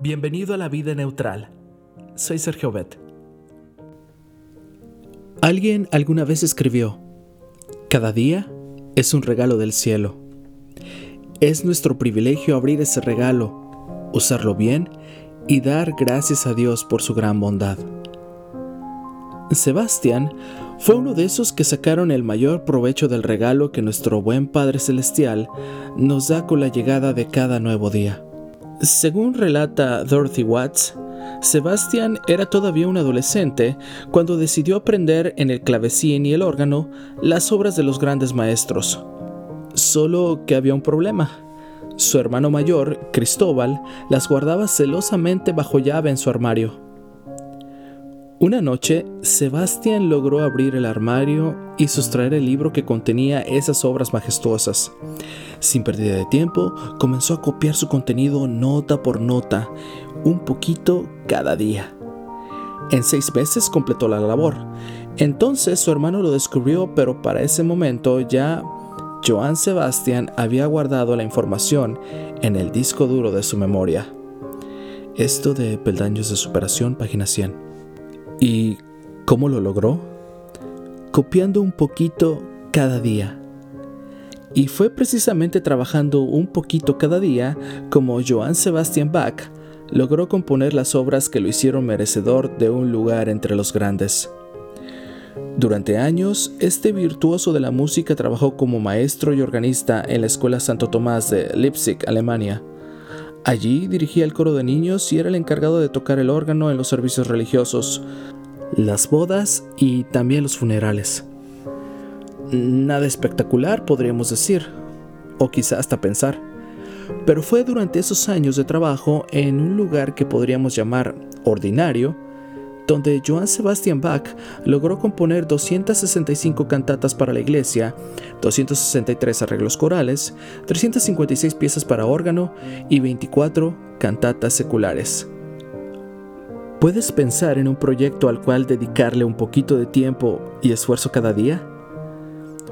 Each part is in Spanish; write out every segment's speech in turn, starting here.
Bienvenido a la vida neutral. Soy Sergio Bet. Alguien alguna vez escribió, cada día es un regalo del cielo. Es nuestro privilegio abrir ese regalo, usarlo bien y dar gracias a Dios por su gran bondad. Sebastián fue uno de esos que sacaron el mayor provecho del regalo que nuestro buen Padre Celestial nos da con la llegada de cada nuevo día. Según relata Dorothy Watts, Sebastian era todavía un adolescente cuando decidió aprender en el clavecín y el órgano las obras de los grandes maestros. Solo que había un problema. Su hermano mayor, Cristóbal, las guardaba celosamente bajo llave en su armario. Una noche, Sebastián logró abrir el armario y sustraer el libro que contenía esas obras majestuosas. Sin pérdida de tiempo, comenzó a copiar su contenido nota por nota, un poquito cada día. En seis meses completó la labor. Entonces su hermano lo descubrió, pero para ese momento ya Joan Sebastián había guardado la información en el disco duro de su memoria. Esto de Peldaños de Superación, página 100. ¿Y cómo lo logró? Copiando un poquito cada día. Y fue precisamente trabajando un poquito cada día como Johann Sebastian Bach logró componer las obras que lo hicieron merecedor de un lugar entre los grandes. Durante años, este virtuoso de la música trabajó como maestro y organista en la Escuela Santo Tomás de Leipzig, Alemania. Allí dirigía el coro de niños y era el encargado de tocar el órgano en los servicios religiosos, las bodas y también los funerales. Nada espectacular, podríamos decir, o quizá hasta pensar, pero fue durante esos años de trabajo en un lugar que podríamos llamar ordinario, donde Johann Sebastian Bach logró componer 265 cantatas para la iglesia, 263 arreglos corales, 356 piezas para órgano y 24 cantatas seculares. ¿Puedes pensar en un proyecto al cual dedicarle un poquito de tiempo y esfuerzo cada día?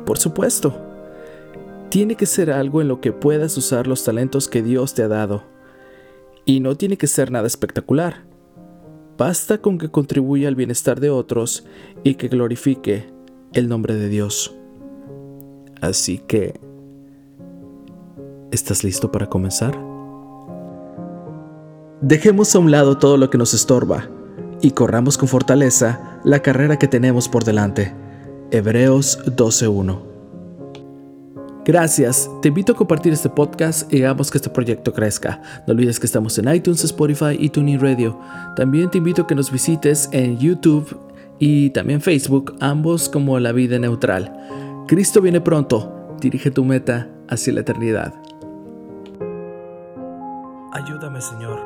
Por supuesto. Tiene que ser algo en lo que puedas usar los talentos que Dios te ha dado. Y no tiene que ser nada espectacular. Basta con que contribuya al bienestar de otros y que glorifique el nombre de Dios. Así que, ¿estás listo para comenzar? Dejemos a un lado todo lo que nos estorba y corramos con fortaleza la carrera que tenemos por delante. Hebreos 12.1 Gracias, te invito a compartir este podcast y hagamos que este proyecto crezca. No olvides que estamos en iTunes, Spotify y TuneIn Radio. También te invito a que nos visites en YouTube y también Facebook, ambos como La Vida Neutral. Cristo viene pronto, dirige tu meta hacia la eternidad. Ayúdame Señor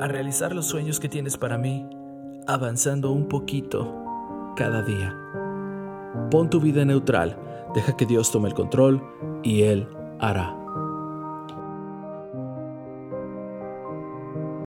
a realizar los sueños que tienes para mí, avanzando un poquito cada día. Pon tu vida neutral, deja que Dios tome el control y Él hará.